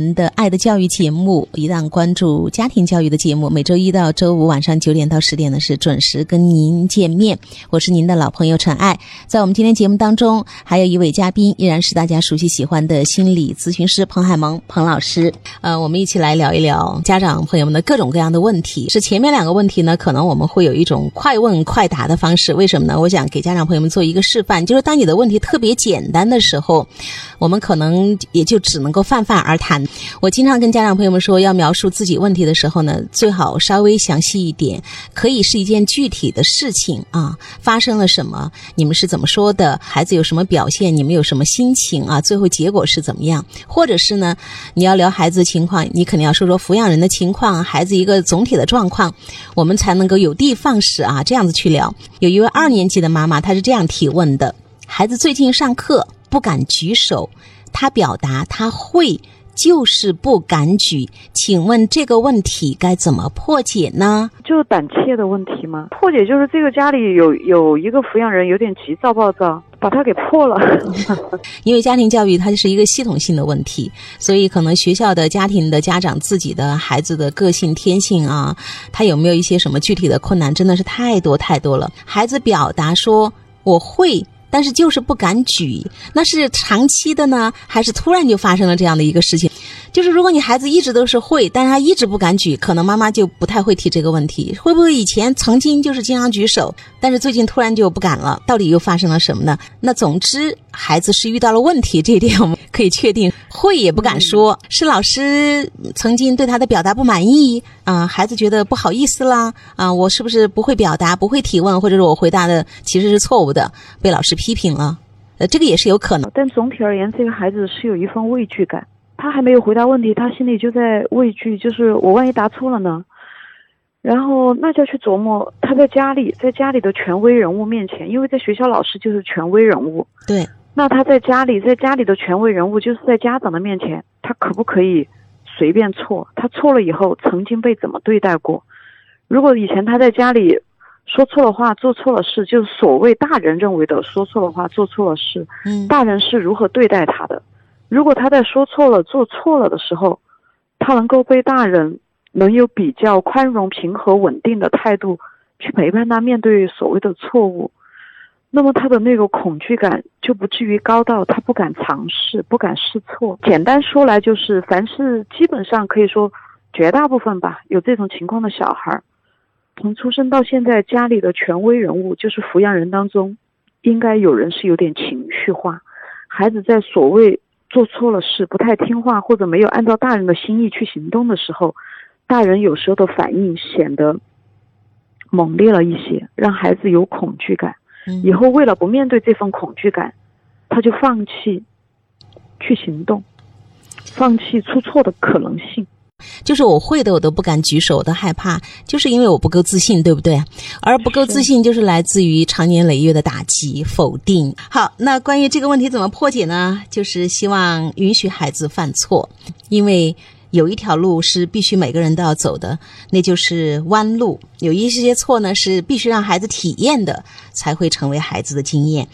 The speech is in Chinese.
我们的《爱的教育》节目，一档关注家庭教育的节目，每周一到周五晚上九点到十点呢是准时跟您见面。我是您的老朋友陈爱，在我们今天节目当中，还有一位嘉宾，依然是大家熟悉喜欢的心理咨询师彭海萌彭老师。呃，我们一起来聊一聊家长朋友们的各种各样的问题。是前面两个问题呢，可能我们会有一种快问快答的方式。为什么呢？我想给家长朋友们做一个示范，就是当你的问题特别简单的时候，我们可能也就只能够泛泛而谈。我经常跟家长朋友们说，要描述自己问题的时候呢，最好稍微详细一点，可以是一件具体的事情啊，发生了什么，你们是怎么说的，孩子有什么表现，你们有什么心情啊，最后结果是怎么样？或者是呢，你要聊孩子的情况，你肯定要说说抚养人的情况，孩子一个总体的状况，我们才能够有的放矢啊，这样子去聊。有一位二年级的妈妈，她是这样提问的：孩子最近上课不敢举手，他表达他会。就是不敢举，请问这个问题该怎么破解呢？就是胆怯的问题吗？破解就是这个家里有有一个抚养人有点急躁暴躁，把他给破了。因为家庭教育它就是一个系统性的问题，所以可能学校的家庭的家长自己的孩子的个性天性啊，他有没有一些什么具体的困难，真的是太多太多了。孩子表达说我会。但是就是不敢举，那是长期的呢，还是突然就发生了这样的一个事情？就是如果你孩子一直都是会，但是他一直不敢举，可能妈妈就不太会提这个问题。会不会以前曾经就是经常举手，但是最近突然就不敢了？到底又发生了什么呢？那总之，孩子是遇到了问题，这一点我们可以确定。会也不敢说，是老师曾经对他的表达不满意啊，孩子觉得不好意思啦啊，我是不是不会表达，不会提问，或者是我回答的其实是错误的，被老师批评了？呃，这个也是有可能。但总体而言，这个孩子是有一份畏惧感，他还没有回答问题，他心里就在畏惧，就是我万一答错了呢？然后那就要去琢磨，他在家里，在家里的权威人物面前，因为在学校老师就是权威人物，对。那他在家里，在家里的权威人物就是在家长的面前，他可不可以随便错？他错了以后，曾经被怎么对待过？如果以前他在家里说错了话，做错了事，就是所谓大人认为的说错了话，做错了事，嗯，大人是如何对待他的？如果他在说错了、做错了的时候，他能够被大人能有比较宽容、平和、稳定的态度去陪伴他面对所谓的错误。那么他的那个恐惧感就不至于高到他不敢尝试、不敢试错。简单说来，就是凡是基本上可以说绝大部分吧，有这种情况的小孩，从出生到现在，家里的权威人物就是抚养人当中，应该有人是有点情绪化。孩子在所谓做错了事、不太听话或者没有按照大人的心意去行动的时候，大人有时候的反应显得猛烈了一些，让孩子有恐惧感。以后为了不面对这份恐惧感，他就放弃去行动，放弃出错的可能性。就是我会的，我都不敢举手，我都害怕，就是因为我不够自信，对不对？而不够自信，就是来自于长年累月的打击、否定。好，那关于这个问题怎么破解呢？就是希望允许孩子犯错，因为。有一条路是必须每个人都要走的，那就是弯路。有一些错呢是必须让孩子体验的，才会成为孩子的经验。